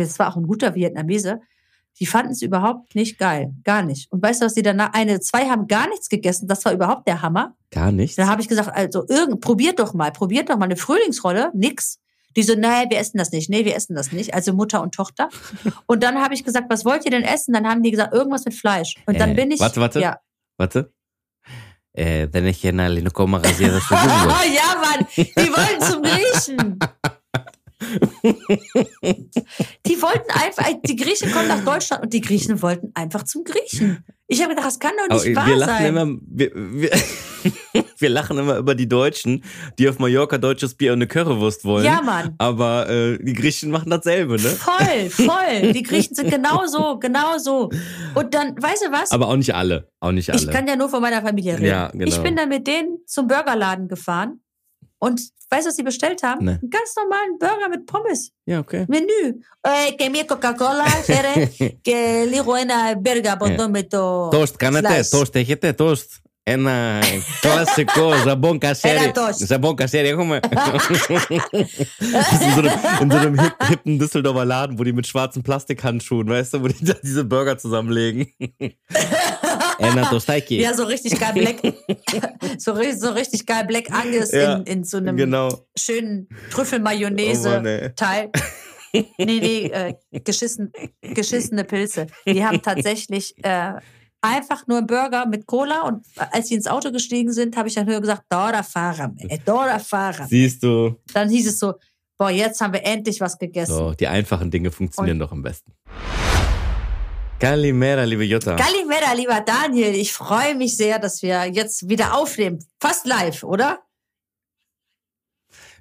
Das war auch ein guter Vietnamese. Die fanden es überhaupt nicht geil. Gar nicht. Und weißt du, was die danach, eine, zwei haben gar nichts gegessen. Das war überhaupt der Hammer. Gar nichts? Da habe ich gesagt, also irgend, probiert doch mal, probiert doch mal eine Frühlingsrolle. Nix. Die so, nein, wir essen das nicht. Nee, wir essen das nicht. Also Mutter und Tochter. Und dann habe ich gesagt, was wollt ihr denn essen? Dann haben die gesagt, irgendwas mit Fleisch. Und dann Äh, bin ich. warte, warte. Ja. Warte. Ε, δεν έχει ένα ελληνικό μαγαζί εδώ στο Google. ja, Mann, die wollten zum Griechen. Die wollten einfach, die Griechen kommen nach Deutschland und die Griechen wollten einfach zum Griechen. Ich habe gedacht, das kann doch Aber nicht wahr wir lachen sein. immer, wir, wir, wir lachen immer über die Deutschen, die auf Mallorca deutsches Bier und eine Currywurst wollen. Ja, Mann. Aber äh, die Griechen machen dasselbe, ne? Voll, voll. Die Griechen sind genauso, genauso. Und dann, weißt du was? Aber auch nicht alle. Auch nicht alle. Ich kann ja nur von meiner Familie reden. Ja, genau. Ich bin dann mit denen zum Burgerladen gefahren und weißt du, was sie bestellt haben? Nee. Einen ganz normalen Burger mit Pommes. ja, okay. Menü. Eh, que mi Coca-Cola, quiere que λίγο ένα burger από εδώ με το Toast κάνετε, slice. toast έχετε, toast. Ένα κλασικό ζαμπόν κασέρι. Ένα toast. Ζαμπόν κασέρι έχουμε. Das ist in so einem, in so einem hip, hippen Düsseldorfer Laden, wo die mit schwarzen Plastikhandschuhen, weißt du, wo die da diese Burger zusammenlegen. Ένα tostaiki. Ja, so richtig geil Black. so, ri- so richtig geil Black Angus Ja, in, in so einem Genau. schönen Oh Mann, ey. Trüffelmayonnaise-Teil. nee, nee, äh, geschissen, geschissene Pilze. Die haben tatsächlich äh, einfach nur einen Burger mit Cola und als sie ins Auto gestiegen sind, habe ich dann höher gesagt, Dora Fahrer, ey, Dora Fahrer. Siehst du, Dann hieß es so, boah, jetzt haben wir endlich was gegessen. so, die einfachen Dinge funktionieren doch am besten. Kalimera, liebe Jutta. Kalimera, lieber Daniel, ich freue mich sehr, dass wir jetzt wieder aufnehmen. Fast live, oder?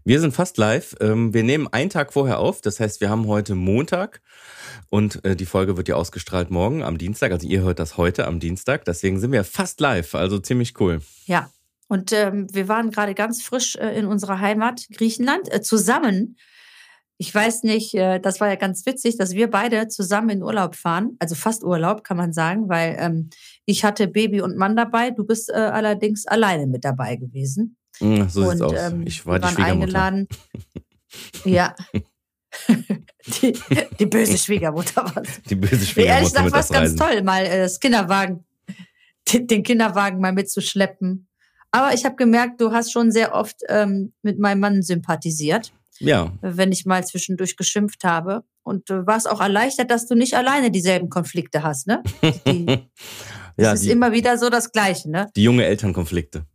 Wir sind fast live. Ähm, Wir nehmen einen Tag vorher auf. Das heißt, wir haben heute Montag und äh, die Folge wird ja ausgestrahlt morgen am Dienstag. Also ihr hört das heute am Dienstag. Deswegen sind wir fast live. Also ziemlich cool. Ja. Und ähm, wir waren gerade ganz frisch äh, in unserer Heimat Griechenland äh, zusammen. Ich weiß nicht, äh, das war ja ganz witzig, dass wir beide zusammen in Urlaub fahren. Also fast Urlaub, kann man sagen, weil ähm, ich hatte Baby und Mann dabei. Du bist äh, allerdings alleine mit dabei gewesen. Mm, So sieht's und aus. ähm, Ich war die waren Schwiegermutter. eingeladen. ja. die, die böse Schwiegermutter war Die böse Nee, ehrlich Schwiegermutter gesagt war es ganz toll, mal äh, das Kinderwagen, den, den Kinderwagen mal mitzuschleppen. Aber ich habe gemerkt, du hast schon sehr oft ähm, mit meinem Mann sympathisiert, Ja, wenn ich mal zwischendurch geschimpft habe. Und du warst auch erleichtert, dass du nicht alleine dieselben Konflikte hast, ne? Die, ja es ist die, immer wieder so das Gleiche, ne? die junge Elternkonflikte.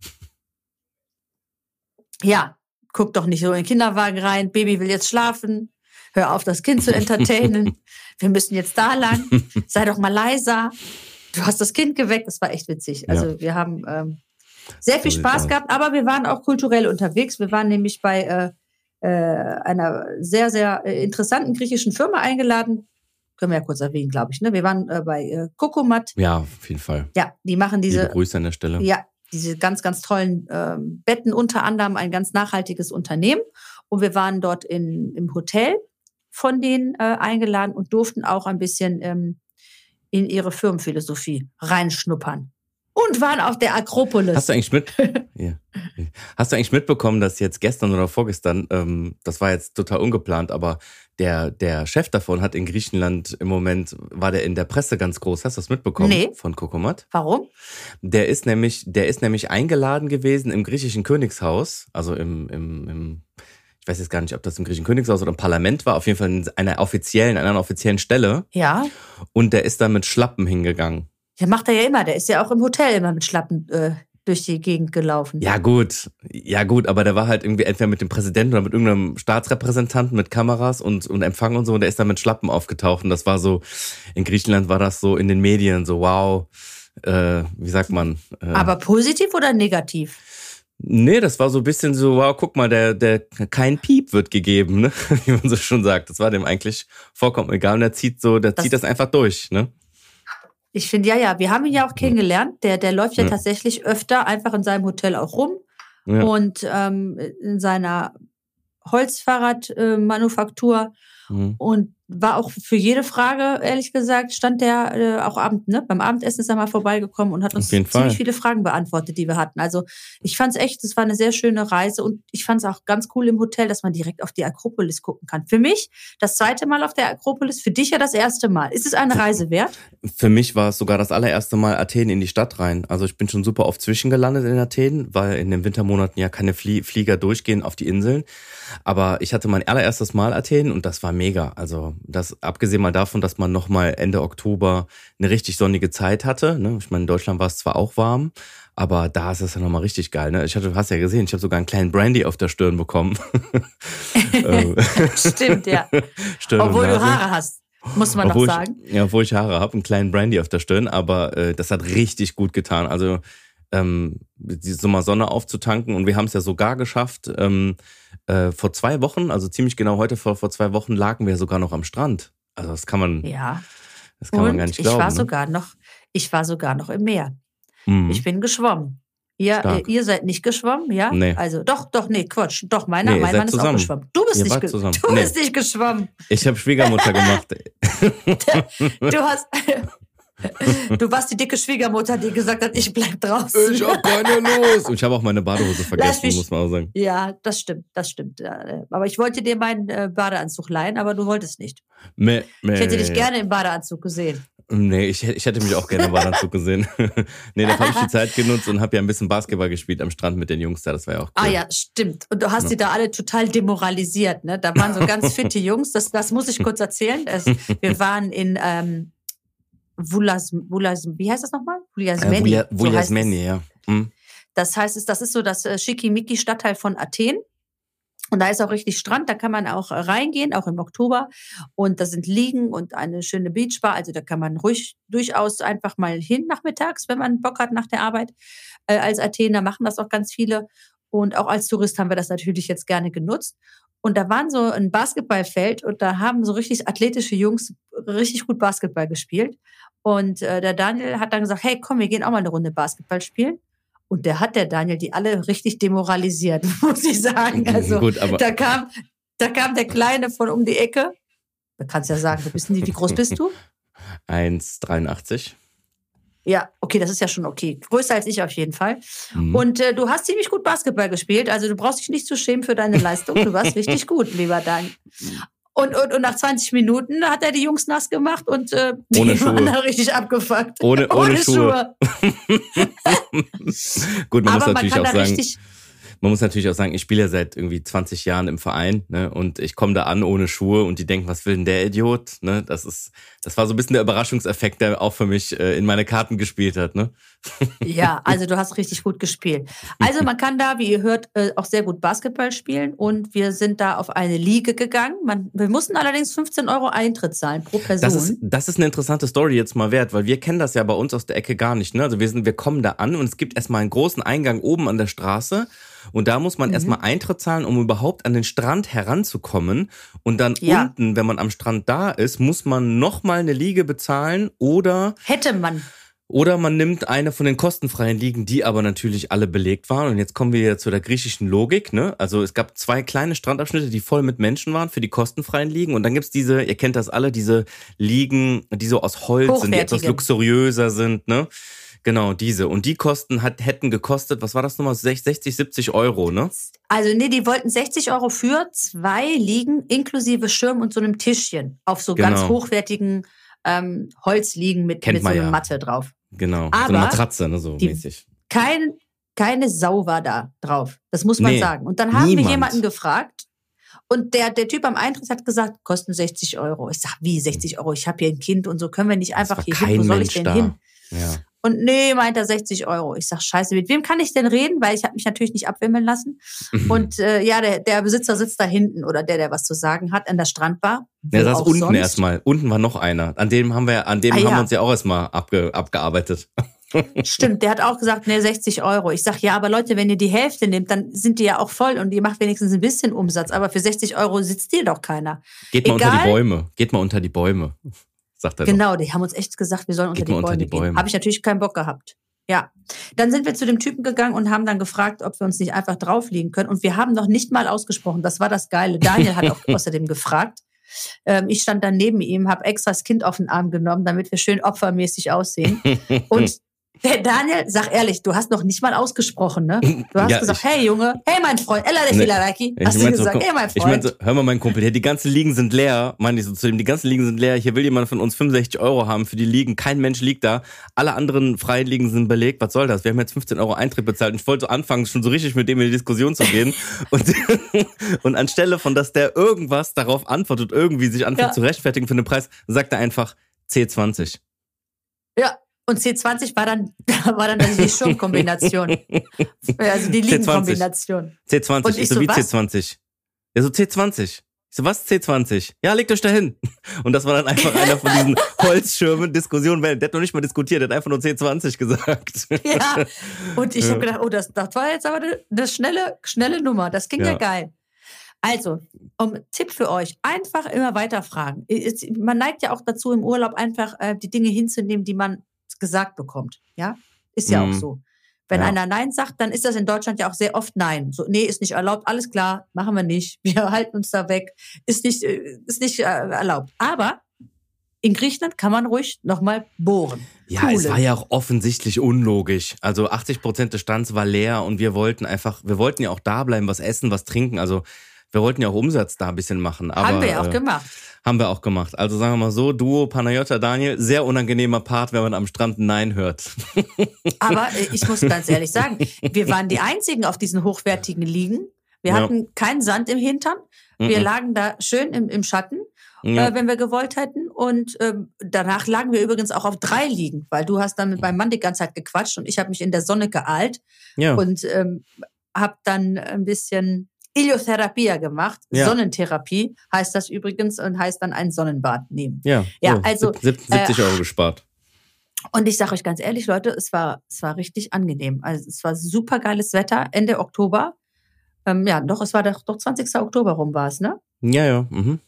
Ja, guck doch nicht so in den Kinderwagen rein, Baby will jetzt schlafen, hör auf, das Kind zu entertainen, wir müssen jetzt da lang, sei doch mal leiser. Du hast das Kind geweckt, das war echt witzig. Also wir haben ähm, sehr viel Spaß gehabt, aber wir waren auch kulturell unterwegs. Wir waren nämlich bei äh, äh, einer sehr, sehr äh, interessanten griechischen Firma eingeladen. Können wir ja kurz erwähnen, glaube ich. Ne? Wir waren äh, bei äh, Kokomat. Ja, auf jeden Fall. Ja, die machen Liebe diese Grüße an der Stelle. ja, diese ganz, ganz tollen ähm, Betten, unter anderem ein ganz nachhaltiges Unternehmen. Und wir waren dort in, im Hotel von denen äh, eingeladen und durften auch ein bisschen ähm, in ihre Firmenphilosophie reinschnuppern. Und waren auf der Akropolis. Hast du eigentlich mit? ja. Hast du eigentlich mitbekommen, dass jetzt gestern oder vorgestern, ähm, das war jetzt total ungeplant, aber der, der Chef davon hat in Griechenland im Moment, war der in der Presse ganz groß. Hast du das mitbekommen? Nee. Von Kokomat? Warum? Der ist nämlich, der ist nämlich eingeladen gewesen im griechischen Königshaus, also im, im, im ich weiß jetzt gar nicht, ob das im griechischen Königshaus oder im Parlament war, auf jeden Fall in einer offiziellen, an einer offiziellen Stelle. Ja. Und der ist da mit Schlappen hingegangen. Ja, macht er ja immer. Der ist ja auch im Hotel immer mit Schlappen äh, durch die Gegend gelaufen. Ja, gut. Ja, gut, aber der war halt irgendwie entweder mit dem Präsidenten oder mit irgendeinem Staatsrepräsentanten mit Kameras und, und Empfang und so und der ist da mit Schlappen aufgetaucht und das war so, in Griechenland war das so in den Medien so, wow, äh, wie sagt man? Äh, Aber positiv oder negativ? Nee, das war so ein bisschen so, wow, guck mal, der, der kein Piep wird gegeben, ne? Wie man so schon sagt. Das war dem eigentlich vollkommen egal. Und er zieht so, der Das- zieht das einfach durch, ne? Ich finde, ja, ja, wir haben ihn ja auch kennengelernt. Der, der läuft ja, Ja. tatsächlich öfter einfach in seinem Hotel auch rum Ja. und ähm, in seiner Holzfahrradmanufaktur Mhm. und war auch für jede Frage, ehrlich gesagt, stand der äh, auch Abend, ne? Beim Abendessen ist er mal vorbeigekommen und hat uns ziemlich Fall. viele Fragen beantwortet, die wir hatten. Also ich fand es echt, es war eine sehr schöne Reise und ich fand es auch ganz cool im Hotel, dass man direkt auf die Akropolis gucken kann. Für mich das zweite Mal auf der Akropolis, für dich ja das erste Mal. Ist es eine Reise wert? Für mich war es sogar das allererste Mal Athen in die Stadt rein. Also ich bin schon super oft zwischengelandet in Athen, weil in den Wintermonaten ja keine Flie Flieger durchgehen auf die Inseln. Aber ich hatte mein allererstes Mal Athen und das war mega. Also das abgesehen mal davon, dass man noch mal Ende Oktober eine richtig sonnige Zeit hatte. Ne? Ich meine, in Deutschland war es zwar auch warm, aber da ist es ja noch mal richtig geil. Ne? Ich hatte, du hast ja gesehen, ich habe sogar einen kleinen Brandy auf der Stirn bekommen. Ähm, Stimmt, ja. Stirn Obwohl du. Haare hast, muss man obwohl doch sagen. Ich, ja, obwohl ich Haare habe, einen kleinen Brandy auf der Stirn, aber äh, das hat richtig gut getan. Also ähm, die Sommer Sonne aufzutanken und wir haben es ja sogar geschafft. Ähm, äh, vor zwei Wochen, also ziemlich genau heute vor, vor zwei Wochen, lagen wir sogar noch am Strand. Also das kann man, Ja. das kann und man gar nicht ich glauben. war ne? sogar noch, ich war sogar noch im Meer. Mhm. Ich bin geschwommen. Ihr, Stark. ihr seid nicht geschwommen, ja? Nee. Also doch, doch, nee, Quatsch. Doch, meiner, Nee, mein Mann ist auch zusammen. geschwommen. Du bist Ihr nicht, ge zusammen. du Nee. bist nicht geschwommen. Ich habe Schwiegermutter gemacht. Du hast, du warst die dicke Schwiegermutter, die gesagt hat, ich bleib draußen. ich hab keine Lust. Und ich habe auch meine Badehose vergessen, mich- muss man auch sagen. Ja, das stimmt, das stimmt. Aber ich wollte dir meinen äh, Badeanzug leihen, aber du wolltest nicht. Meh, meh. Ich hätte dich gerne im Badeanzug gesehen. Nee, ich, hätte- ich hätte mich auch gerne im Badeanzug gesehen. nee, da habe ich die Zeit genutzt und habe ja ein bisschen Basketball gespielt am Strand mit den Jungs da. Das war ja auch cool. Ah ja, stimmt. Und du hast Ja. die da alle total demoralisiert. Ne? Da waren so ganz fitte Jungs. Das, das muss ich kurz erzählen. Es, wir waren in ähm, Vulas, Vulas, wie heißt das nochmal? Äh, Vulasmeni. So ja. Hm. Das heißt, das ist so das äh, Schickimicki-Stadtteil von Athen. Und da ist auch richtig Strand, da kann man auch äh, reingehen, auch im Oktober. Und da sind Liegen und eine schöne Beachbar. Also da kann man ruhig durchaus einfach mal hin nachmittags, wenn man Bock hat nach der Arbeit. Äh, als Athener machen das auch ganz viele. Und auch als Tourist haben wir das natürlich jetzt gerne genutzt. Und da waren so ein Basketballfeld und da haben so richtig athletische Jungs richtig gut Basketball gespielt. Und äh, der Daniel hat dann gesagt, hey, komm, wir gehen auch mal eine Runde Basketball spielen. Und der hat der Daniel die alle richtig demoralisiert, muss ich sagen. Also Gut, da kam, da kam der Kleine von um die Ecke. Du kannst ja sagen, du bist nie, wie groß bist du? 1,83. Ja, okay, das ist ja schon okay. Größer als ich auf jeden Fall. Mhm. Und äh, du hast ziemlich gut Basketball gespielt. Also du brauchst dich nicht zu schämen für deine Leistung. Du warst richtig gut, lieber Daniel. Und, und, und nach 20 Minuten hat er die Jungs nass gemacht und äh, die Ohne waren Schuhe. dann richtig abgefuckt. Ohne- ohne Schuhe. Gut, man muss Aber man natürlich kann auch da sagen, richtig, man muss natürlich auch sagen, ich spiele ja seit irgendwie 20 Jahren im Verein, ne? Und ich komme da an ohne Schuhe und die denken, was will denn der Idiot? Ne? Das ist, das war so ein bisschen der Überraschungseffekt, der auch für mich äh, in meine Karten gespielt hat, ne? Ja, also du hast richtig gut gespielt. Also man kann da, wie ihr hört, äh, auch sehr gut Basketball spielen und wir sind da auf eine Liga gegangen. Man, wir mussten allerdings 15 Euro Eintritt zahlen pro Person. Das ist, das ist eine interessante Story jetzt mal wert, weil wir kennen das ja bei uns aus der Ecke gar nicht. Ne? Also wir sind, wir kommen da an und es gibt erstmal einen großen Eingang oben an der Straße und da muss man Mhm. erstmal Eintritt zahlen, um überhaupt an den Strand heranzukommen. Und dann Ja. unten, wenn man am Strand da ist, muss man nochmal eine Liege bezahlen oder Hätte man. oder man nimmt eine von den kostenfreien Ligen, die aber natürlich alle belegt waren. Und jetzt kommen wir ja zu der griechischen Logik. Ne? Also es gab zwei kleine Strandabschnitte, die voll mit Menschen waren für die kostenfreien Ligen. Und dann gibt's diese, ihr kennt das alle, diese Ligen, die so aus Holz sind, die etwas luxuriöser sind. Ne? Genau, diese. Und die Kosten hat, hätten gekostet, was war das nochmal? 60, 70 Euro, ne? Also nee, die wollten 60 Euro für zwei Liegen inklusive Schirm und so einem Tischchen auf so ganz Genau. hochwertigen ähm, Holzliegen mit, Kennt mit so einer ja. Matte drauf. Genau. so Aber eine Matratze, ne? So die- mäßig. Kein, keine Sau war da drauf. Das muss man Nee, sagen. Und dann haben wir niemand. jemanden gefragt. Und der, der Typ am Eintritt hat gesagt, kosten 60 Euro. Ich sag, wie 60 Euro? Ich habe hier ein Kind und so können wir nicht einfach hier hin. Wo soll ich denn da. hin? Ja. Und nee, meint er 60 Euro. Ich sag, scheiße, mit wem kann ich denn reden? Weil ich habe mich natürlich nicht abwimmeln lassen. Und äh, ja, der, der Besitzer sitzt da hinten oder der, der was zu sagen hat, an der Strandbar. Der saß unten erstmal. Unten war noch einer. An dem haben wir, an dem Ah, haben ja. wir uns ja auch erstmal abge, abgearbeitet. Stimmt, der hat auch gesagt, ne, 60 Euro. Ich sag, ja, aber Leute, wenn ihr die Hälfte nehmt, dann sind die ja auch voll und ihr macht wenigstens ein bisschen Umsatz. Aber für 60 Euro sitzt dir doch keiner. Geht mal Egal. unter die Bäume. Geht mal unter die Bäume. Sagt er doch. Genau, die haben uns echt gesagt, wir sollen unter die, unter Bäume die Bäume. gehen. Habe ich natürlich keinen Bock gehabt. Ja. Dann sind wir zu dem Typen gegangen und haben dann gefragt, ob wir uns nicht einfach drauflegen können. Und wir haben noch nicht mal ausgesprochen. Das war das Geile. Daniel hat auch außerdem gefragt. Ähm, ich stand dann neben ihm, habe extra das Kind auf den Arm genommen, damit wir schön opfermäßig aussehen. Und der Daniel, sag ehrlich, du hast noch nicht mal ausgesprochen, ne? Du hast Ja, gesagt, ich- hey Junge, hey mein Freund, Ella de. Filaraki. Ich Hast du so, gesagt, komm, hey mein ich Freund. meinte, hör mal, mein Kumpel, hier, die ganzen Liegen sind leer. Meine ich so zu ihm, die ganzen Liegen sind leer. Hier will jemand von uns 65 Euro haben für die Liegen. Kein Mensch liegt da. Alle anderen freien Liegen sind belegt. Was soll das? Wir haben jetzt 15 Euro Eintritt bezahlt. Und ich wollte so anfangen, schon so richtig mit dem in die Diskussion zu gehen. und, und anstelle von, dass der irgendwas darauf antwortet, irgendwie sich anfängt Ja. zu rechtfertigen für den Preis, sagt er einfach C20. Ja, und C20 war dann, war dann also die Schirmkombination. also die Liegenkombination. C20. Und ich so, so, wie was? C20? Ja, so C20. Ich so, was C20? Ja, legt euch da hin. Und das war dann einfach einer von diesen Holzschirmen, Diskussionen, weil der hat noch nicht mal diskutiert, der hat einfach nur C20 gesagt. Ja. Und ich Ja. habe gedacht, oh, das, das war jetzt aber eine, schnelle, schnelle Nummer. Das ging ja. Ja. geil. Also, um Tipp für euch, einfach immer weiter fragen. Es- Man neigt ja auch dazu, im Urlaub einfach äh, die Dinge hinzunehmen, die man gesagt bekommt. Ja, ist ja Mhm. auch so. Wenn Ja. einer Nein sagt, dann ist das in Deutschland ja auch sehr oft Nein. So, nee, ist nicht erlaubt, alles klar, machen wir nicht. Wir halten uns da weg. Ist nicht, äh, ist nicht äh, erlaubt. Aber in Griechenland kann man ruhig nochmal bohren. Ja, es Poolen. war ja auch offensichtlich unlogisch. Also 80 Prozent des Stands war leer und wir wollten einfach, wir wollten ja auch da bleiben, was essen, was trinken. Also wir wollten ja auch Umsatz da ein bisschen machen. Aber, Haben wir ja auch äh, gemacht. Haben wir auch gemacht. Also sagen wir mal so, Duo Panayota Daniel, sehr unangenehmer Part, wenn man am Strand Nein hört. Aber äh, ich muss ganz ehrlich sagen, wir waren die einzigen auf diesen hochwertigen Liegen. Wir Ja. hatten keinen Sand im Hintern. Wir Mhm. lagen da schön im, im Schatten, Ja. äh, wenn wir gewollt hätten. Und ähm, danach lagen wir übrigens auch auf drei Liegen, weil du hast dann mit meinem Mann die ganze Zeit gequatscht und ich habe mich in der Sonne geahlt ja. und ähm, habe dann ein bisschen Iliotherapia gemacht. Ja. Sonnentherapie heißt das übrigens und heißt dann ein Sonnenbad nehmen. ja. Ja, so, also, sieb- 70 äh, Euro gespart. Und ich sage euch ganz ehrlich, Leute, es war, es war richtig angenehm. Also es war super geiles Wetter, Ende Oktober. Ähm, ja, doch, es war doch, doch 20. Oktober rum war es, ne? Ja, ja. Mhm.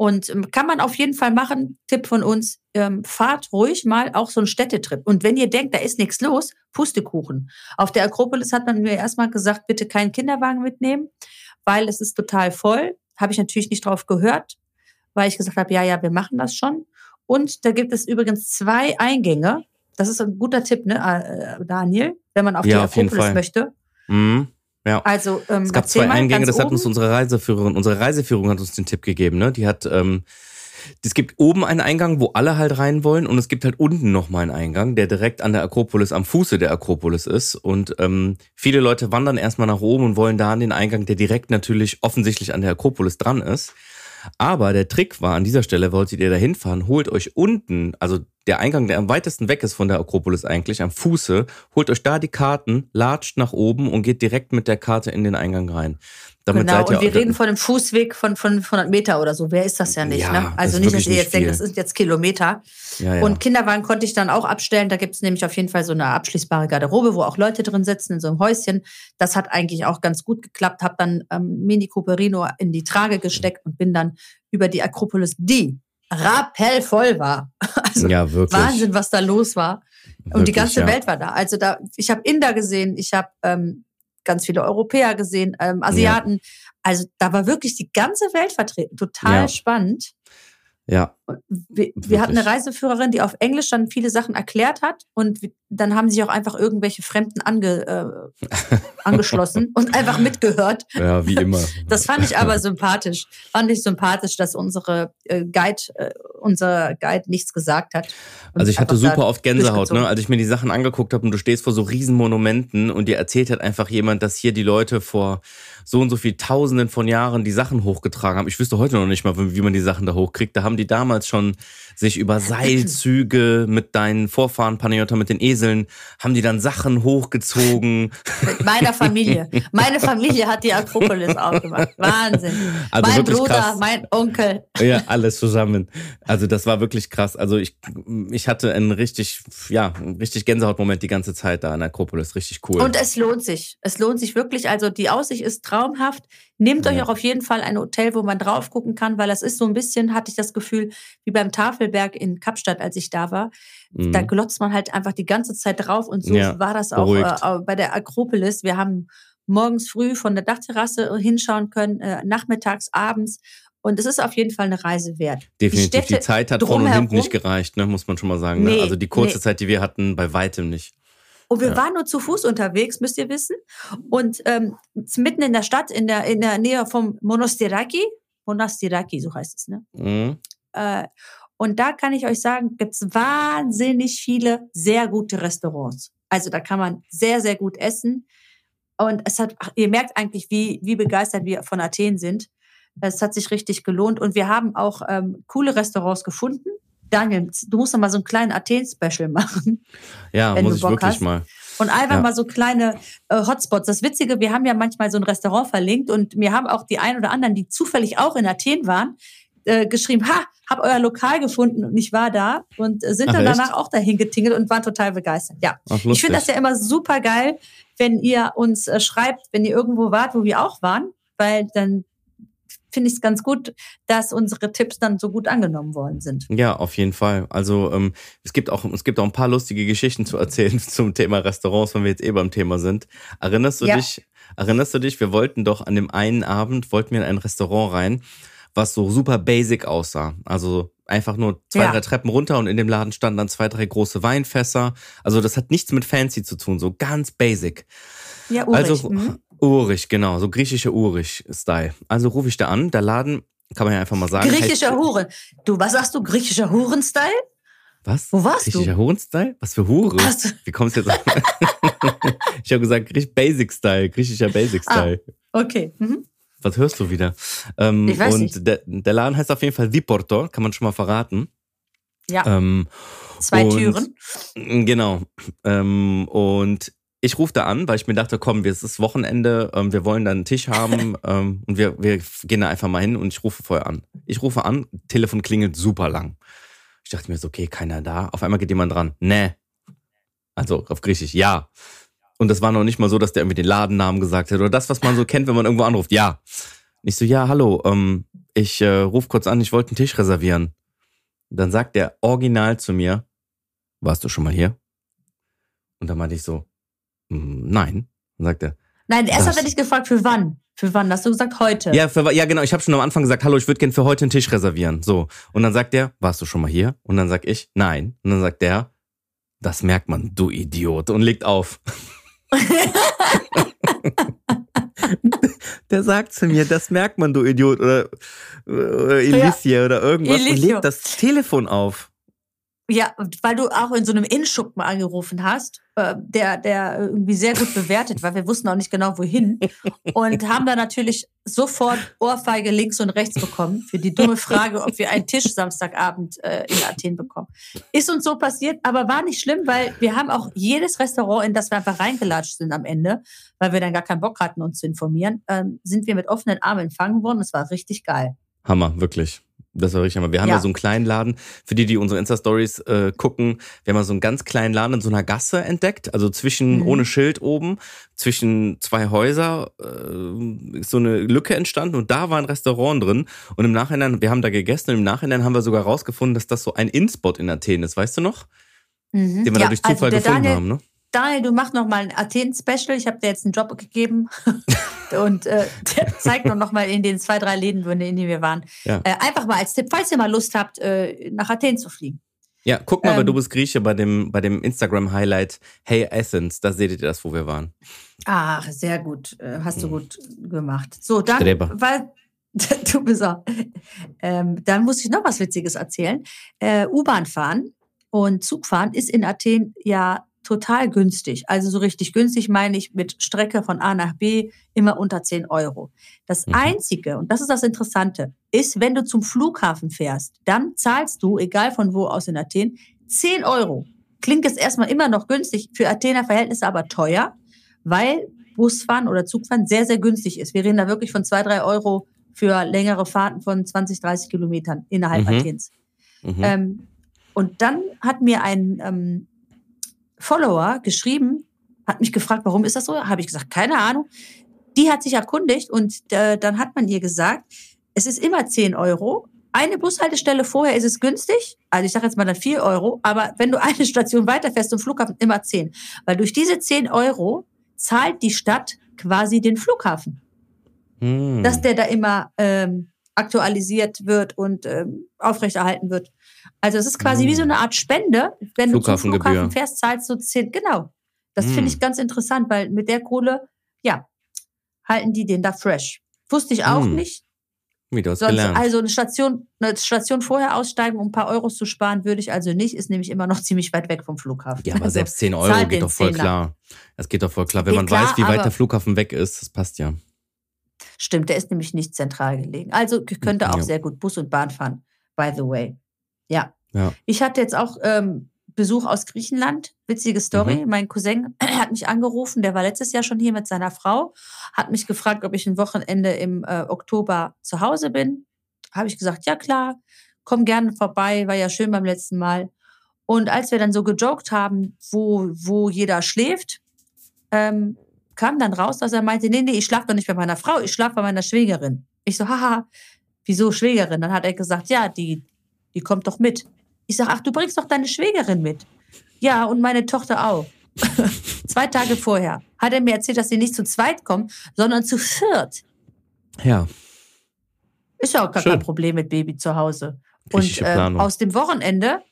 Und ähm, kann man auf jeden Fall machen. Tipp von uns, ähm, fahrt ruhig mal auch so einen Städtetrip. Und wenn ihr denkt, da ist nichts los, Pustekuchen. Auf der Akropolis hat man mir erstmal gesagt, bitte keinen Kinderwagen mitnehmen, weil es ist total voll. Habe ich natürlich nicht drauf gehört, weil ich gesagt habe, ja, ja, wir machen das schon. Und da gibt es übrigens zwei Eingänge. Das ist ein guter Tipp, ne, äh, Daniel, wenn man auf Ja, die auf jeden Akropolis Fall. möchte. Mhm. Ja. Also ähm, Es gab zwei Eingänge, das hat uns unsere Reiseführerin, unsere Reiseführung hat uns den Tipp gegeben, ne? Die hat, ähm, es gibt oben einen Eingang, wo alle halt rein wollen und es gibt halt unten nochmal einen Eingang, der direkt an der Akropolis, am Fuße der Akropolis ist und ähm, viele Leute wandern erstmal nach oben und wollen da an den Eingang, der direkt natürlich offensichtlich an der Akropolis dran ist. Aber der Trick war, an dieser Stelle wolltet ihr da hinfahren, holt euch unten, also der Eingang, der am weitesten weg ist von der Akropolis eigentlich, am Fuße, holt euch da die Karten, latscht nach oben und geht direkt mit der Karte in den Eingang rein. Damit genau, seid ihr und wir reden von einem Fußweg von, von 100 Meter oder so. Wer ist das ja nicht? Ja, ne? das Also ist nicht, dass ihr jetzt denkt, das sind jetzt Kilometer. ja, ja. Und Kinderwagen konnte ich dann auch abstellen. Da gibt es nämlich auf jeden Fall so eine abschließbare Garderobe, wo auch Leute drin sitzen in so einem Häuschen. Das hat eigentlich auch ganz gut geklappt. Hab dann ähm, Mini Cooperino in die Trage gesteckt und bin dann über die Akropolis, die rappellvoll war. Also ja, wirklich. Wahnsinn, was da los war. Und die Wirklich, ganze ja. Welt war da. Also da, ich habe Inder gesehen, ich habe ähm, ganz viele Europäer gesehen, ähm, Asiaten. Also da war wirklich die ganze Welt vertreten. Total Ja. spannend. Ja, Wir, wir hatten eine. Reiseführerin, die auf Englisch dann viele Sachen erklärt hat und dann haben sich auch einfach irgendwelche Fremden ange, äh, angeschlossen und einfach mitgehört. ja, wie immer. Das fand ich aber sympathisch. Fand ich sympathisch, dass unsere äh, Guide, äh, unser Guide nichts gesagt hat. Also ich hatte super oft Gänsehaut, ne? Als ich mir die Sachen angeguckt habe und du stehst vor so riesen Monumenten und dir erzählt hat einfach jemand, dass hier die Leute vor so und so viel Tausenden von Jahren die Sachen hochgetragen haben. Ich wüsste heute noch nicht mal, wie man die Sachen da hochkriegt. Da haben die damals schon sich über Seilzüge mit deinen Vorfahren, Panayota, mit den Eseln, haben die dann Sachen hochgezogen. Mit meiner Familie. Meine Familie hat die Akropolis aufgemacht. Wahnsinn. Also mein Bruder, krass. mein Onkel. Ja, alles zusammen. Also das war wirklich krass. Also ich, ich hatte einen richtig, ja, einen richtig Gänsehautmoment die ganze Zeit da an Akropolis. Richtig cool. Und es lohnt sich. Es lohnt sich wirklich. Also die Aussicht ist traumhaft. Nehmt Ja. euch auch auf jeden Fall ein Hotel, wo man drauf gucken kann, weil das ist so ein bisschen, hatte ich das Gefühl, wie beim Tafelberg in Kapstadt, als ich da war. Mhm. Da glotzt man halt einfach die ganze Zeit drauf und so Ja, war das auch beruhigt. äh, bei der Akropolis. Wir haben morgens früh von der Dachterrasse hinschauen können, äh, nachmittags, abends. Und es ist auf jeden Fall eine Reise wert. Definitiv. Die, Städte Zeit hat vorne und hinten nicht gereicht, ne, muss man schon mal sagen. Ne? Nee, Also die kurze nee. Zeit, die wir hatten, bei weitem nicht. Und wir Ja. waren nur zu Fuß unterwegs, müsst ihr wissen. Und ähm, mitten in der Stadt, in der, in der Nähe vom Monastiraki, Monastiraki, so heißt es, ne? Mhm. Äh, und da kann ich euch sagen, gibt's wahnsinnig viele sehr gute Restaurants. Also da kann man sehr, sehr gut essen. Und es hat, ihr merkt eigentlich, wie, wie begeistert wir von Athen sind. Es hat sich richtig gelohnt. Und wir haben auch ähm, coole Restaurants gefunden. Daniel, du musst noch mal so einen kleinen Athen-Special machen. Ja, Wenn muss du ich Bock wirklich hast. mal. Und einfach Ja. mal so kleine äh, Hotspots. Das Witzige, wir haben ja manchmal so ein Restaurant verlinkt und mir haben auch die ein oder anderen, die zufällig auch in Athen waren, äh, geschrieben, ha, hab euer Lokal gefunden und ich war da und äh, sind Ach, dann echt? danach auch dahin getingelt und waren total begeistert. Ja, Ach, ich finde das ja immer super geil, wenn ihr uns äh, schreibt, wenn ihr irgendwo wart, wo wir auch waren, weil dann finde ich es ganz gut, dass unsere Tipps dann so gut angenommen worden sind. Ja, auf jeden Fall. Also ähm, es gibt auch es gibt auch ein paar lustige Geschichten zu erzählen zum Thema Restaurants, wenn wir jetzt eh beim Thema sind. Erinnerst du Ja. dich? Erinnerst du dich? Wir wollten doch an dem einen Abend wollten wir in ein Restaurant rein, was so super basic aussah. Also einfach nur zwei Ja. drei Treppen runter und in dem Laden standen dann zwei drei große Weinfässer. Also das hat nichts mit fancy zu tun, so ganz basic. Ja, Ulrich. Also mhm. Urig, genau, so griechischer Urig-Style. Also rufe ich da an, der Laden, kann man ja einfach mal sagen. Griechischer Huren. Du, was sagst du? Griechischer Huren-Style? Was? Wo warst du? Griechischer Hurenstyle? Was für Hure? Du- Wie kommst du jetzt auf? ich habe gesagt, Griech Basic Style, griechischer Basic Style. Okay. Mhm. Was hörst du wieder? Ähm, Ich weiß und nicht. Der, der Laden heißt auf jeden Fall Viporto, kann man schon mal verraten. Ja, Ähm, zwei und- Türen. Genau. Ähm, und ich rufe da an, weil ich mir dachte, komm, es ist Wochenende, ähm, wir wollen da einen Tisch haben ähm, und wir, wir gehen da einfach mal hin und ich rufe vorher an. Ich rufe an, Telefon klingelt super lang. Ich dachte mir so, okay, keiner da. Auf einmal geht jemand dran. Nee. Also auf Griechisch, ja. Und das war noch nicht mal so, dass der irgendwie den Ladennamen gesagt hat oder das, was man so kennt, wenn man irgendwo anruft. Ja. Ich so, ja, hallo, ähm, ich äh, rufe kurz an, ich wollte einen Tisch reservieren. Dann sagt der original zu mir, warst du schon mal hier? Und dann meinte ich so, "Mm, nein. Dann sagt er, Nein, erst hat er dich gefragt, für wann? Für wann? Hast du gesagt, heute? ja, für, ja genau, ich habe schon am Anfang gesagt, hallo, ich würde gerne für heute einen Tisch reservieren. So. Und dann sagt er, warst du schon mal hier? Und dann sag ich, nein. Und dann sagt der, das merkt man, du Idiot. Und legt auf. Der sagt zu mir, das merkt man, du Idiot. Oder, oder Elicia oder irgendwas. Und Elicio. legt das Telefon auf. Ja, weil du auch in so einem Innschuppen angerufen hast, der, der irgendwie sehr gut bewertet war. Wir wussten auch nicht genau wohin. Und haben dann natürlich sofort Ohrfeige links und rechts bekommen für die dumme Frage, ob wir einen Tisch Samstagabend äh, in Athen bekommen. Ist uns so passiert, aber war nicht schlimm, weil wir haben auch jedes Restaurant, in das wir einfach reingelatscht sind am Ende, weil wir dann gar keinen Bock hatten, uns zu informieren, ähm, sind wir mit offenen Armen empfangen worden. Das war richtig geil. Hammer, wirklich. Das war richtig. Wir haben ja, Ja. so einen kleinen Laden, für die, die unsere Insta-Stories äh, gucken, wir haben ja so einen ganz kleinen Laden in so einer Gasse entdeckt, also zwischen, Mhm. ohne Schild oben, zwischen zwei Häuser äh, ist so eine Lücke entstanden und da war ein Restaurant drin und im Nachhinein, wir haben da gegessen und im Nachhinein haben wir sogar rausgefunden, dass das so ein In-Spot in Athen ist, weißt du noch? Mhm. Den wir da durch also Zufall der gefunden Daniel, haben, ne? Daniel, du machst noch mal ein Athen-Special. Ich habe dir jetzt einen Job gegeben und äh, der zeigt noch noch mal in den zwei, drei Läden, in denen wir waren. Ja. Äh, einfach mal als Tipp, falls ihr mal Lust habt, äh, nach Athen zu fliegen. Ja, guck mal, bei Ähm, Du bist Grieche bei dem, bei dem Instagram-Highlight Hey Athens, da seht ihr das, wo wir waren. Ach, sehr gut. Äh, hast du gut gemacht. So, dann, Streber. weil du bist auch. Ähm, dann muss ich noch was Witziges erzählen. Äh, U-Bahn fahren und Zug fahren ist in Athen ja total günstig. Also so richtig günstig meine ich mit Strecke von A nach B immer unter 10 Euro. Das Mhm. Einzige, und das ist das Interessante, ist, wenn du zum Flughafen fährst, dann zahlst du, egal von wo aus in Athen, 10 Euro. Klingt jetzt erstmal immer noch günstig, für Athener Verhältnisse aber teuer, weil Busfahren oder Zugfahren sehr, sehr günstig ist. Wir reden da wirklich von zwei, drei Euro für längere Fahrten von 20, 30 Kilometern innerhalb Mhm. Athens. Mhm. Ähm, und dann hat mir ein ähm, Follower geschrieben, hat mich gefragt, warum ist das so? Habe ich gesagt, keine Ahnung. Die hat sich erkundigt und äh, dann hat man ihr gesagt, es ist immer 10 Euro. Eine Bushaltestelle vorher ist es günstig, also ich sage jetzt mal dann 4 Euro, aber wenn du eine Station weiterfährst zum Flughafen, immer 10. Weil durch diese 10 Euro zahlt die Stadt quasi den Flughafen Hm. dass der da immer ähm, aktualisiert wird und ähm, aufrechterhalten wird. Also es ist quasi wie so eine Art Spende. Wenn du zum. Flughafen fährst, zahlst du 10. Genau. Das Hm. finde ich ganz interessant, weil mit der Kohle, ja, halten die den da fresh. Wusste ich auch Hm. nicht. Wie du hast Sonst, gelernt. also eine Station, eine Station vorher aussteigen, um ein paar Euros zu sparen, würde ich also nicht. Ist nämlich immer noch ziemlich weit weg vom Flughafen. ja, aber Also, selbst 10 Euro geht doch voll Zehner. klar. Das geht doch voll klar. Wenn Geht man klar, weiß, wie weit der Flughafen weg ist, das passt ja. Stimmt, der ist nämlich nicht zentral gelegen. Also könnte auch Ja. sehr gut Bus und Bahn fahren, by the way. Ja. Ja. Ich hatte jetzt auch ähm, Besuch aus Griechenland. Witzige Story. Mhm. Mein Cousin hat mich angerufen, der war letztes Jahr schon hier mit seiner Frau, hat mich gefragt, ob ich ein Wochenende im äh, Oktober zu Hause bin. Habe ich gesagt, ja klar, komm gerne vorbei, war ja schön beim letzten Mal. Und als wir dann so gejoked haben, wo, wo jeder schläft, ähm, kam dann raus, dass er meinte, nee, nee, ich schlafe doch nicht bei meiner Frau, ich schlafe bei meiner Schwägerin. Ich so, haha, wieso Schwägerin? Dann hat er gesagt, ja, die, die kommt doch mit. Ich sag, ach, du bringst doch deine Schwägerin mit. Ja, und meine Tochter auch. Zwei Tage vorher hat er mir erzählt, dass sie nicht zu zweit kommen, sondern zu viert. Ja. Ist ja auch gar Schön. kein Problem mit Baby zu Hause. Und äh, aus dem Wochenende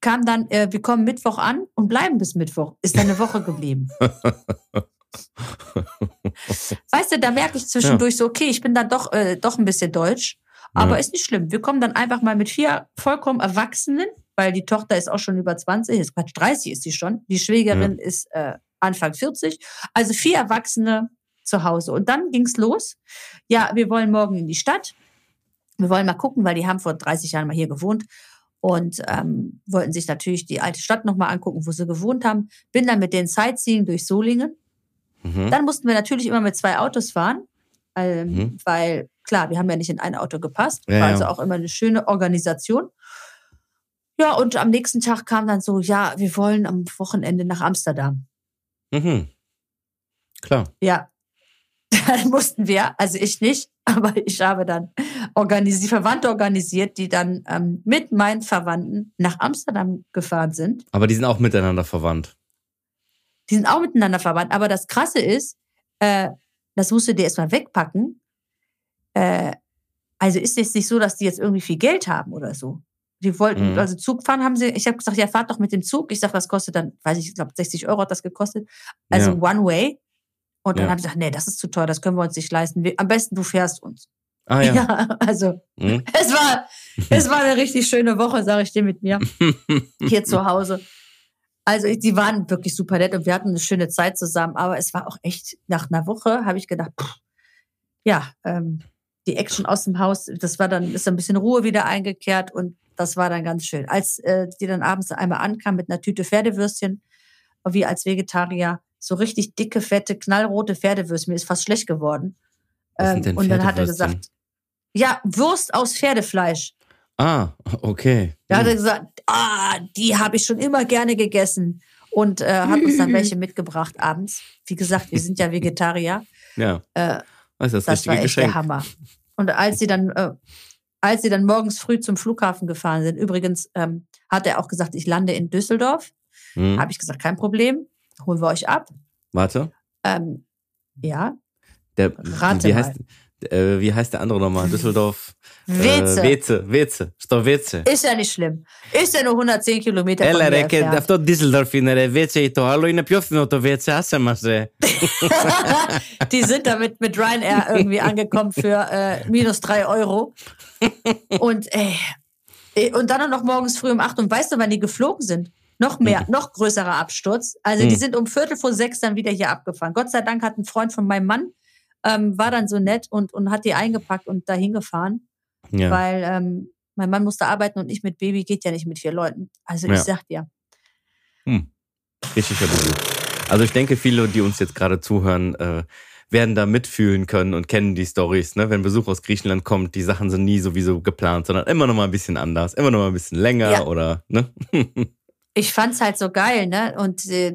kam dann, äh, wir kommen Mittwoch an und bleiben bis Mittwoch. Ist dann eine Woche geblieben. weißt du, da merke ich zwischendurch so, okay, ich bin dann doch, äh, doch ein bisschen deutsch. Aber Ja. ist nicht schlimm. Wir kommen dann einfach mal mit vier vollkommen Erwachsenen, weil die Tochter ist auch schon über 20, ist Quatsch, 30 ist sie schon. Die Schwägerin ist äh, Anfang 40. Also vier Erwachsene zu Hause. Und dann ging's los. Ja, wir wollen morgen in die Stadt. Wir wollen mal gucken, weil die haben vor 30 Jahren mal hier gewohnt und ähm, wollten sich natürlich die alte Stadt nochmal angucken, wo sie gewohnt haben. Bin dann mit den Sightseeing durch Solingen. Mhm. Dann mussten wir natürlich immer mit zwei Autos fahren, ähm, Mhm. weil klar, wir haben ja nicht in ein Auto gepasst. Ja, War ja. also auch immer eine schöne Organisation. Ja, und am nächsten Tag kam dann so, ja, wir wollen am Wochenende nach Amsterdam. Mhm. Klar. Ja, dann mussten wir, also ich nicht, aber ich habe dann organisiert, Verwandte organisiert, die dann ähm, mit meinen Verwandten nach Amsterdam gefahren sind. Aber die sind auch miteinander verwandt. Die sind auch miteinander verwandt. Aber das Krasse ist, äh, das musst du dir erstmal wegpacken. Äh, also ist es nicht so, dass die jetzt irgendwie viel Geld haben oder so. Die wollten, Mhm. also Zug fahren haben sie, ich habe gesagt, ja, fahrt doch mit dem Zug. Ich sag, was kostet dann, weiß ich, ich glaube 60 Euro hat das gekostet. Also Ja. One Way. Und dann Ja. habe ich gesagt, nee, das ist zu teuer, das können wir uns nicht leisten. Wir, am besten du fährst uns. Ah ja. Ja, also Mhm. es war, es war eine richtig schöne Woche, sage ich dir mit mir, hier zu Hause. Also die waren wirklich super nett und wir hatten eine schöne Zeit zusammen, aber es war auch echt, nach einer Woche habe ich gedacht, pff, ja, ähm, die Action aus dem Haus, das war dann, ist ein bisschen Ruhe wieder eingekehrt und das war dann ganz schön. Als äh, die dann abends einmal ankam mit einer Tüte Pferdewürstchen, wie als Vegetarier, so richtig dicke, fette, knallrote Pferdewürstchen, mir ist fast schlecht geworden. Ähm, und dann hat er gesagt, ja, Wurst aus Pferdefleisch. Ah, okay. Da hat er Mhm. gesagt, ah, die habe ich schon immer gerne gegessen. Und äh, hat uns dann welche mitgebracht abends. Wie gesagt, wir sind ja Vegetarier. Ja, Äh, das ist das, das richtige war echt Geschenk. der Hammer. Und als sie dann, äh, als sie dann morgens früh zum Flughafen gefahren sind, übrigens ähm, hat er auch gesagt, ich lande in Düsseldorf. Mhm. Habe ich gesagt, kein Problem, holen wir euch ab. Warte. Ähm, ja, Der, Rate wie, mal heißt, äh, wie heißt der andere nochmal? Düsseldorf. Weze. Äh, Weze, Weze. Sto Weze. Ist ja nicht schlimm. Ist ja nur 110 Kilometer von Έλα mir ρε, και entfernt. αυτό Düsseldorf είναι ρε, Weze το άλλο είναι πιο φθηνό το Weze, άσε μας ρε. die sind damit mit Ryanair irgendwie angekommen für äh, minus drei Euro. Und ey, ey, und dann noch morgens früh um acht. Und weißt du, wann die geflogen sind? Noch mehr, noch größerer Absturz. Also die Mhm. sind um Viertel vor sechs dann wieder hier abgefahren. Gott sei Dank hat ein Freund von meinem Mann, ähm, war dann so nett und, und hat die eingepackt und dahin gefahren, Ja. weil ähm, mein Mann musste arbeiten und ich mit Baby geht ja nicht mit vier Leuten. Also ich Ja. sag dir. Hm. Richtig Besuch. Also ich denke, viele, die uns jetzt gerade zuhören, äh, werden da mitfühlen können und kennen die Stories. Ne? Wenn Besuch aus Griechenland kommt, die Sachen sind nie sowieso geplant, sondern immer noch mal ein bisschen anders, immer noch mal ein bisschen länger Ja. oder ne? ich fand's halt so geil, ne? Und äh,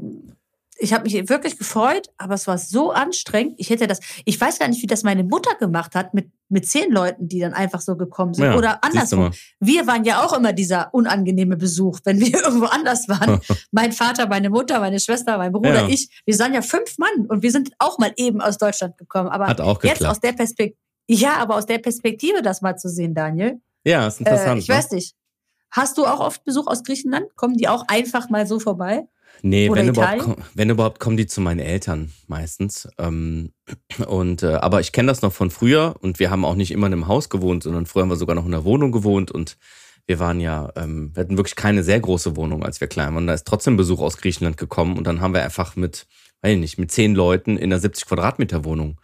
ich habe mich wirklich gefreut, aber es war so anstrengend. Ich hätte das, ich weiß gar nicht, wie das meine Mutter gemacht hat mit mit zehn Leuten, die dann einfach so gekommen sind Ja, oder andersrum. Wir waren ja auch immer dieser unangenehme Besuch, wenn wir irgendwo anders waren. mein Vater, meine Mutter, meine Schwester, mein Bruder, Ja. ich. Wir waren ja fünf Mann und wir sind auch mal eben aus Deutschland gekommen. Aber Hat auch jetzt geklappt. aus der Perspektive, ja, aber aus der Perspektive das mal zu sehen, Daniel. Ja, ist Äh, interessant. ich ne? weiß nicht. Hast du auch oft Besuch aus Griechenland? Kommen die auch einfach mal so vorbei? Nee, Oder wenn überhaupt, Italien? wenn überhaupt kommen die zu meinen Eltern meistens. Ähm, und äh, aber ich kenne das noch von früher und wir haben auch nicht immer in einem Haus gewohnt, sondern früher haben wir sogar noch in einer Wohnung gewohnt und wir waren ja, ähm, wir hatten wirklich keine sehr große Wohnung, als wir klein waren. Da ist trotzdem Besuch aus Griechenland gekommen und dann haben wir einfach mit, weiß ich nicht, mit zehn Leuten in einer 70 Quadratmeter Wohnung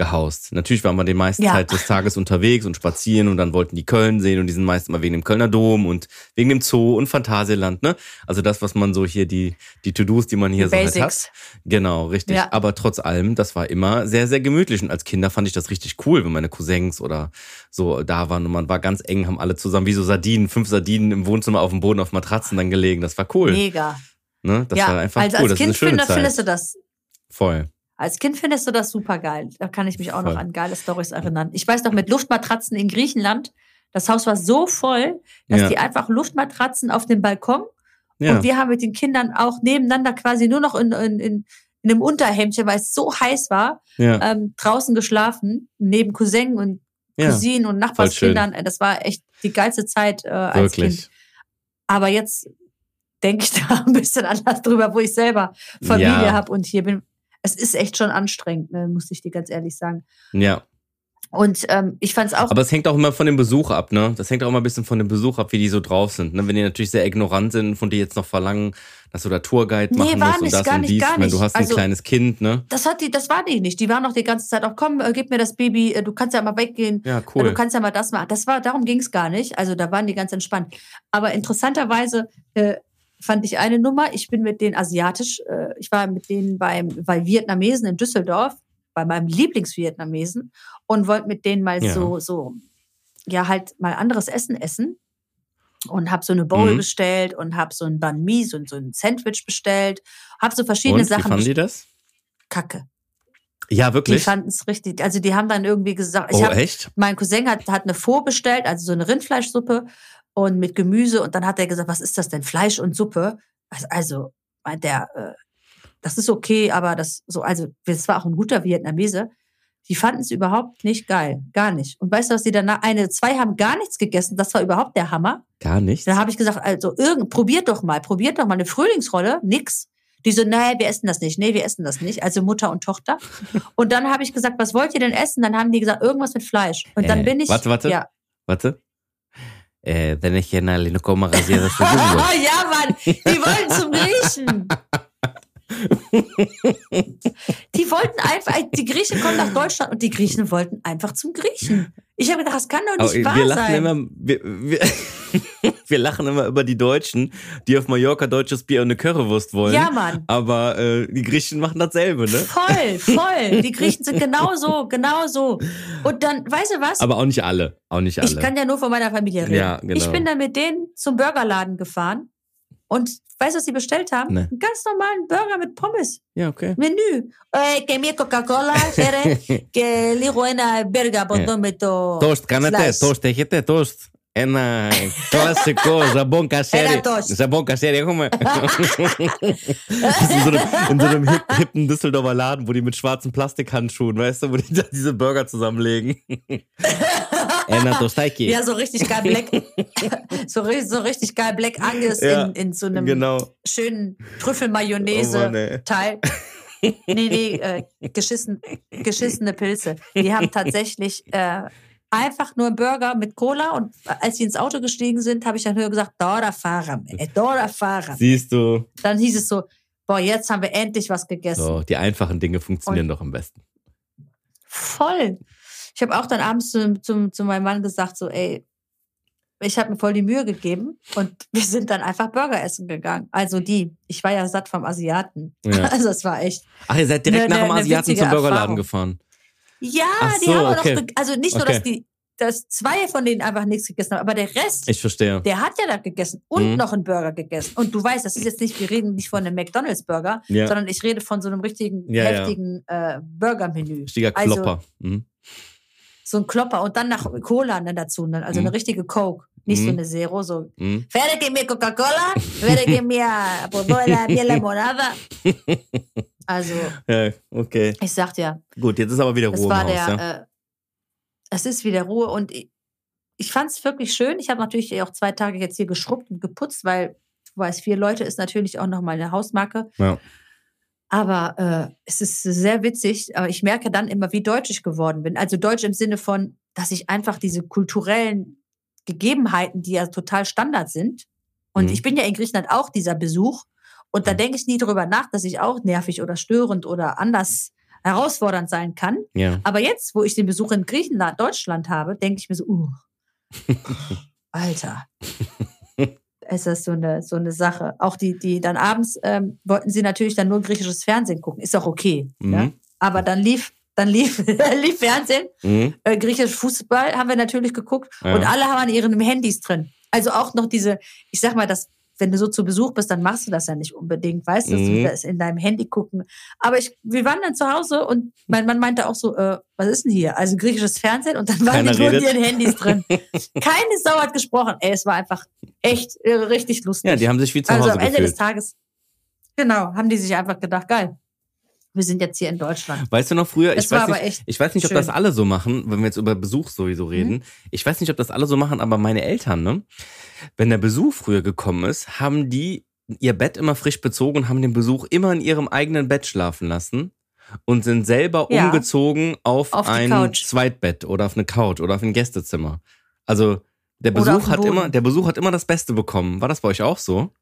gehaust. Natürlich waren wir die meiste Ja. Zeit des Tages unterwegs und spazieren und dann wollten die Köln sehen und die sind meist immer wegen dem Kölner Dom und wegen dem Zoo und Phantasialand, ne? Also das, was man so hier, die, die To-Dos, die man hier Die so halt Basics. hat. Genau, richtig. Ja. Aber trotz allem, das war immer sehr, sehr gemütlich. Und als Kinder fand ich das richtig cool, wenn meine Cousins oder so da waren und man war ganz eng, haben alle zusammen wie so Sardinen, fünf Sardinen im Wohnzimmer auf dem Boden auf Matratzen dann gelegen. Das war cool. Mega. Ne? Das ja, war einfach also cool. als Das Kind ist eine schöne find, Zeit. findest du das Voll. Als Kind findest du das super geil. Da kann ich mich auch Voll. noch an geile Stories erinnern. Ich weiß noch, mit Luftmatratzen in Griechenland, das Haus war so voll, dass Ja. die einfach Luftmatratzen auf dem Balkon Ja. und wir haben mit den Kindern auch nebeneinander quasi nur noch in, in, in, in einem Unterhemdchen, weil es so heiß war, ja. ähm, draußen geschlafen, neben Cousin und. Cousinen und Nachbarskindern. Das war echt die geilste Zeit äh, als Wirklich. Kind. Aber jetzt denke ich da ein bisschen anders drüber, wo ich selber Familie Ja. habe und hier bin. Es ist echt schon anstrengend, ne, muss ich dir ganz ehrlich sagen. Ja. Und ähm, ich fand es auch. Aber es hängt auch immer von dem Besuch ab, ne? Das hängt auch immer ein bisschen von dem Besuch ab, wie die so drauf sind. Ne? Wenn die natürlich sehr ignorant sind, von dir jetzt noch verlangen, dass du da Tourguide Nee, machen war musst und nicht, das gar und nicht, dies. gar Ich meine, du nicht. hast ein Also- kleines Kind, ne? das hat die, das war die nicht. Die war noch die ganze Zeit auch, komm, äh, gib mir das Baby, äh, du kannst ja mal weggehen. Ja, Ja, cool. Du kannst ja mal das machen. Das war, darum ging es gar nicht. Also da waren die ganz entspannt. Aber interessanterweise äh, fand ich eine Nummer. Ich bin mit denen asiatisch, äh, ich war mit denen beim, bei Vietnamesen in Düsseldorf, bei meinem Lieblingsvietnamesen und wollte mit denen mal Ja. so, so, ja, halt mal anderes Essen essen. Und habe so eine Bowl Mhm. bestellt und habe so ein Banh Mi, so, so ein Sandwich bestellt. Habe so verschiedene und, wie Sachen. fanden die das? Kacke. Ja, Die wirklich? fanden es richtig. Also die haben dann irgendwie gesagt, ich oh, hab, echt? mein Cousin hat, hat eine Pho bestellt, also so eine Rindfleischsuppe und mit Gemüse. Und dann hat er gesagt, was ist das denn? Fleisch und Suppe? Also, meint der, äh, das ist okay, aber das so, also das war auch ein guter Vietnamese. Die fanden es überhaupt nicht geil, gar nicht. Und weißt du, was die danach, eine, zwei haben gar nichts gegessen. Das war überhaupt der Hammer. Gar nicht. Da habe ich gesagt, also irgend, probiert doch mal, probiert doch mal eine Frühlingsrolle, nix. Die so, nee, wir essen das nicht, nee, wir essen das nicht. Also Mutter und Tochter. Und dann habe ich gesagt, was wollt ihr denn essen? Dann haben die gesagt, irgendwas mit Fleisch. Und dann Äh, bin ich. warte, warte. Ja. Warte. Ε, δεν έχει ένα λινοκόμα γαζιέδα στο δωμάτιο. Die wollten einfach, die Griechen kommen nach Deutschland und die Griechen wollten einfach zum Griechen. Ich habe gedacht, das kann doch Aber nicht wahr wir lachen sein. immer, wir, wir, wir lachen immer über die Deutschen, die auf Mallorca deutsches Bier und eine Currywurst wollen. ja, Mann. Aber äh, die Griechen machen dasselbe, ne? Voll, voll. Die Griechen sind genauso, genauso. Und dann, weißt du was? Aber auch nicht alle. Auch nicht alle. Ich kann ja nur von meiner Familie reden. Ja, genau. Ich bin dann mit denen zum Burgerladen gefahren und weißt du, was sie bestellt haben? Nee. Einen ganz normalen Burger mit Pommes. ja, okay. Menü. Eh, que mi Coca-Cola, quiere que λίγο ένα burger από εδώ με το Toast κάνετε, slice. toast έχετε, toast. Ένα κλασικό ζαμπόν κασέρι. Ένα toast. Ζαμπόν κασέρι έχουμε. Das ist in so einem, in so einem hip, hippen Düsseldorfer Laden, wo die mit schwarzen Plastikhandschuhen, weißt du, wo die da diese Burger zusammenlegen. Ένα tostaiki. Ja, so richtig geil Black. so, ri- so richtig geil Black Angus Ja, in, in so einem Genau. schönen Oh Mann, ey. Trüffelmayonnaise-Teil. nee, nee, äh, geschissen, geschissene Pilze. Die haben tatsächlich äh, einfach nur einen Burger mit Cola und als sie ins Auto gestiegen sind, habe ich dann höher gesagt, Dora Fahrer, ey, Dora Fahrer. Siehst du, Dann hieß es so, boah, jetzt haben wir endlich was gegessen. so, die einfachen Dinge funktionieren doch am besten. Voll. Ich habe auch dann abends zu, zum, zu meinem Mann gesagt, so, ey, ich habe mir voll die Mühe gegeben und wir sind dann einfach Burger essen gegangen. Also die, ich war ja satt vom Asiaten. Ja. Also es war echt. Ach, ihr seid direkt Ne- nach dem ne Asiaten zum Burgerladen Erfahrung. gefahren. Ja, Ach die so, haben okay. noch, also nicht nur, Okay. dass die, dass zwei von denen einfach nichts gegessen haben, aber der Rest, Ich verstehe. der hat ja da gegessen und Mhm. noch einen Burger gegessen. Und du weißt, das ist jetzt nicht, wir reden nicht von einem McDonalds-Burger, Ja. sondern ich rede von so einem richtigen, Ja, heftigen Äh, Burger-Menü. Richtiger Also- Klopper. Mhm. So ein Klopper und dann nach Cola dann dazu, ne? also Mhm. eine richtige Coke. Nicht so Mhm. eine Zero, so Mhm. Werde que mir Coca-Cola, werde que mir Bodola, mir Limonada. Also, Ja, okay. ich sag dir, Gut, jetzt ist aber wieder es Ruhe im war Haus, der, ja? äh, es ist wieder Ruhe und ich, ich fand es wirklich schön. Ich habe natürlich auch zwei Tage jetzt hier geschrubbt und geputzt, weil du weißt, vier Leute ist natürlich auch nochmal eine Hausmarke. Ja. Aber äh, es ist sehr witzig, aber ich merke dann immer, wie deutsch ich geworden bin. Also deutsch im Sinne von, dass ich einfach diese kulturellen Gegebenheiten, die ja total Standard sind. Und Mhm. ich bin ja in Griechenland auch dieser Besuch. Und da denke ich nie drüber nach, dass ich auch nervig oder störend oder anders herausfordernd sein kann. Ja. Aber jetzt, wo ich den Besuch in Griechenland, Deutschland habe, denke ich mir so, uh, Alter. Ist das so eine, so eine Sache. Auch die, die dann abends ähm, wollten sie natürlich dann nur griechisches Fernsehen gucken. Ist auch okay. Mhm. Ja? Aber dann lief, dann lief, lief Fernsehen, Mhm. äh, griechisches Fußball haben wir natürlich geguckt Ja. und alle haben an ihren Handys drin. Also auch noch diese, ich sag mal, das, wenn du so zu Besuch bist, dann machst du das ja nicht unbedingt, weißt du, dass Mhm. du das in deinem Handy gucken. Aber ich, wir waren dann zu Hause und mein Mann meinte auch so, äh, was ist denn hier? Also griechisches Fernsehen und dann waren Keiner die nur ihren Handys drin. Keine Sau hat gesprochen. Ey, es war einfach echt äh, richtig lustig. ja, die haben sich wie zu also Hause am Ende des. Tages, genau, haben die sich einfach gedacht, geil, wir sind jetzt hier in Deutschland. Weißt du noch früher, ich weiß, nicht, echt ich weiß nicht, ob schön. Mhm. das alle so machen, wenn wir jetzt über Besuch sowieso reden. Ich weiß nicht, ob das alle so machen, aber meine Eltern, ne? Wenn der Besuch früher gekommen ist, haben die ihr Bett immer frisch bezogen und haben den Besuch immer in ihrem eigenen Bett schlafen lassen und sind selber Ja. umgezogen auf, Auf ein Couch. Zweitbett oder auf eine Couch oder auf ein Gästezimmer. Also der Besuch hat immer, der Besuch hat immer das Beste bekommen. War das bei euch auch so?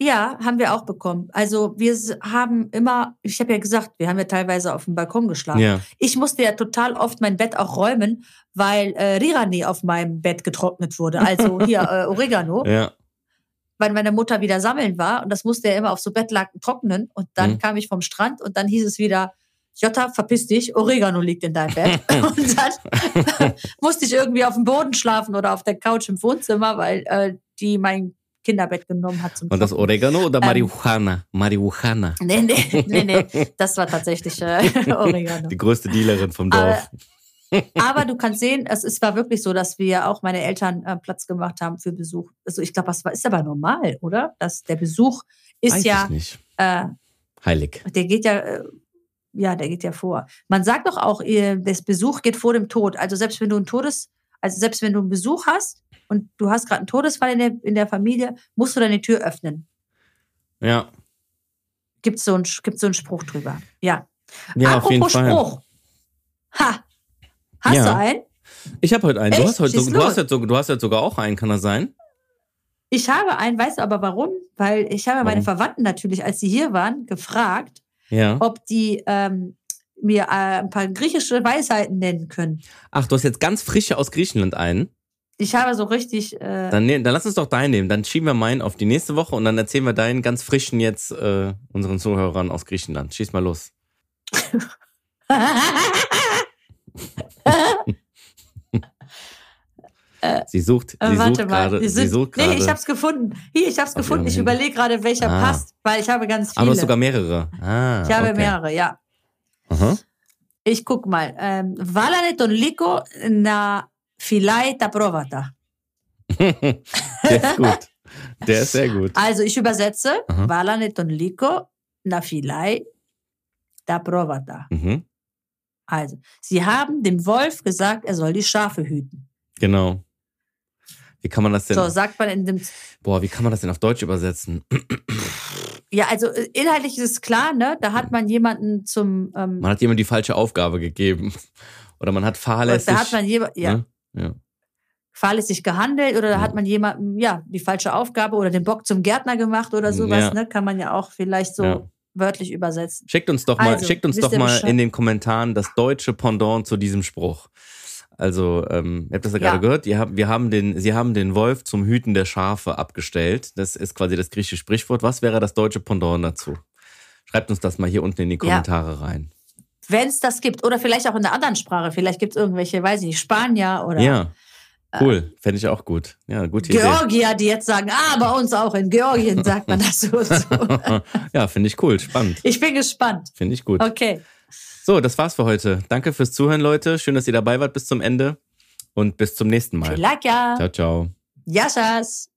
Ja, haben wir auch bekommen. Also wir haben immer, ich habe ja gesagt, wir haben ja teilweise auf dem Balkon geschlafen. Ja. Ich musste ja total oft mein Bett auch räumen, weil äh, Rirani auf meinem Bett getrocknet wurde. Also hier äh, Oregano, Ja. weil meine Mutter wieder sammeln war und das musste ja immer auf so Bettlaken trocknen. Und dann Mhm. kam ich vom Strand und dann hieß es wieder, Jota, verpiss dich, Oregano liegt in deinem Bett. und dann musste ich irgendwie auf dem Boden schlafen oder auf der Couch im Wohnzimmer, weil äh, die mein Kinderbett genommen hat zum Und das. Oregano oder Ähm. Marihuana? Marihuana. Nee, nee, nee, nee. Das war tatsächlich äh, Oregano. Die größte Dealerin vom Dorf. Aber du kannst sehen, es, es war wirklich so, dass wir auch meine Eltern äh, Platz gemacht haben für Besuch. Also ich glaube, das war, ist aber normal, oder? Dass der Besuch ist Weiß ja, äh, Heilig. der geht ja, äh, ja, der geht ja vor. Man sagt doch auch, das Besuch geht vor dem Tod. Also selbst wenn du einen Todes, also selbst wenn du einen Besuch hast und du hast gerade einen Todesfall in der, in der Familie, musst du deine Tür öffnen. Ja. Gibt so einen, gibt's so einen Spruch drüber. Ja. Ja, auf jeden Apropos Fall. Spruch. Ha. Hast Ja. du einen? Ich habe heute einen. Du hast, heute so, du, hast jetzt so, du hast jetzt sogar auch einen, kann das sein? Ich habe einen, weißt du aber warum? Weil ich habe meine Warum? Verwandten natürlich, als sie hier waren, gefragt, Ja. ob die ähm, mir äh, ein paar griechische Weisheiten nennen können. Ach, du hast jetzt ganz frische aus Griechenland einen. Ich habe so richtig, äh, Dann, ne, dann lass uns doch deinen nehmen. Dann schieben wir meinen auf die nächste Woche und dann erzählen wir deinen ganz frischen jetzt äh, unseren Zuhörern aus Griechenland. Schieß mal los. Sie sucht, sie Äh, warte sucht mal, gerade. Sie sucht nee, ich habe es gefunden. Hier, ich habe es Auf gefunden. Ich überlege gerade, welcher Ah. passt, weil ich habe ganz Aber du viele. hast sogar mehrere. Ah, ich habe okay. mehrere, ja. Aha. Ich guck mal. Ähm, Valane ton liko na filai ta provata. Der ist gut. Der ist sehr gut. Also ich übersetze. Aha. Valane ton liko na filai ta provata. Mhm. Also, sie haben dem Wolf gesagt, er soll die Schafe hüten. Genau. Wie kann man das denn? So sagt man in dem. Boah, wie kann man das denn auf Deutsch übersetzen? Ja, also äh, inhaltlich ist es klar, ne? Da hat man jemanden zum. Ähm, Man hat jemand die falsche Aufgabe gegeben. Oder man hat fahrlässig. da hat man jemand, ja, ne? Ja. fahrlässig gehandelt oder Ja. hat man jemandem, ja, die falsche Aufgabe oder den Bock zum Gärtner gemacht oder sowas, Ja. ne? Kann man ja auch vielleicht so Ja. wörtlich übersetzen. Schickt uns doch mal, Also, schickt uns doch mal Bescheid? in den Kommentaren das deutsche Pendant zu diesem Spruch. Also, ähm, ihr habt das ja, Ja. gerade gehört. Ihr habt, wir haben den, sie haben den Wolf zum Hüten der Schafe abgestellt. Das ist quasi das griechische Sprichwort. Was wäre das deutsche Pendant dazu? Schreibt uns das mal hier unten in die Ja. Kommentare rein. Wenn es das gibt. Oder vielleicht auch in einer anderen Sprache. Vielleicht gibt es irgendwelche, weiß ich nicht, Spanier oder Ja, cool. Fände ich auch gut. Ja, gute Idee. Georgier, die jetzt sagen, ah, bei uns auch in Georgien sagt man das so. und so. ja, finde ich cool. Spannend. Ich bin gespannt. Finde ich gut. Okay. So, das war's für heute. Danke fürs Zuhören, Leute. Schön, dass ihr dabei wart bis zum Ende. Und bis zum nächsten Mal. Like ja. Ciao, ciao. Yassas.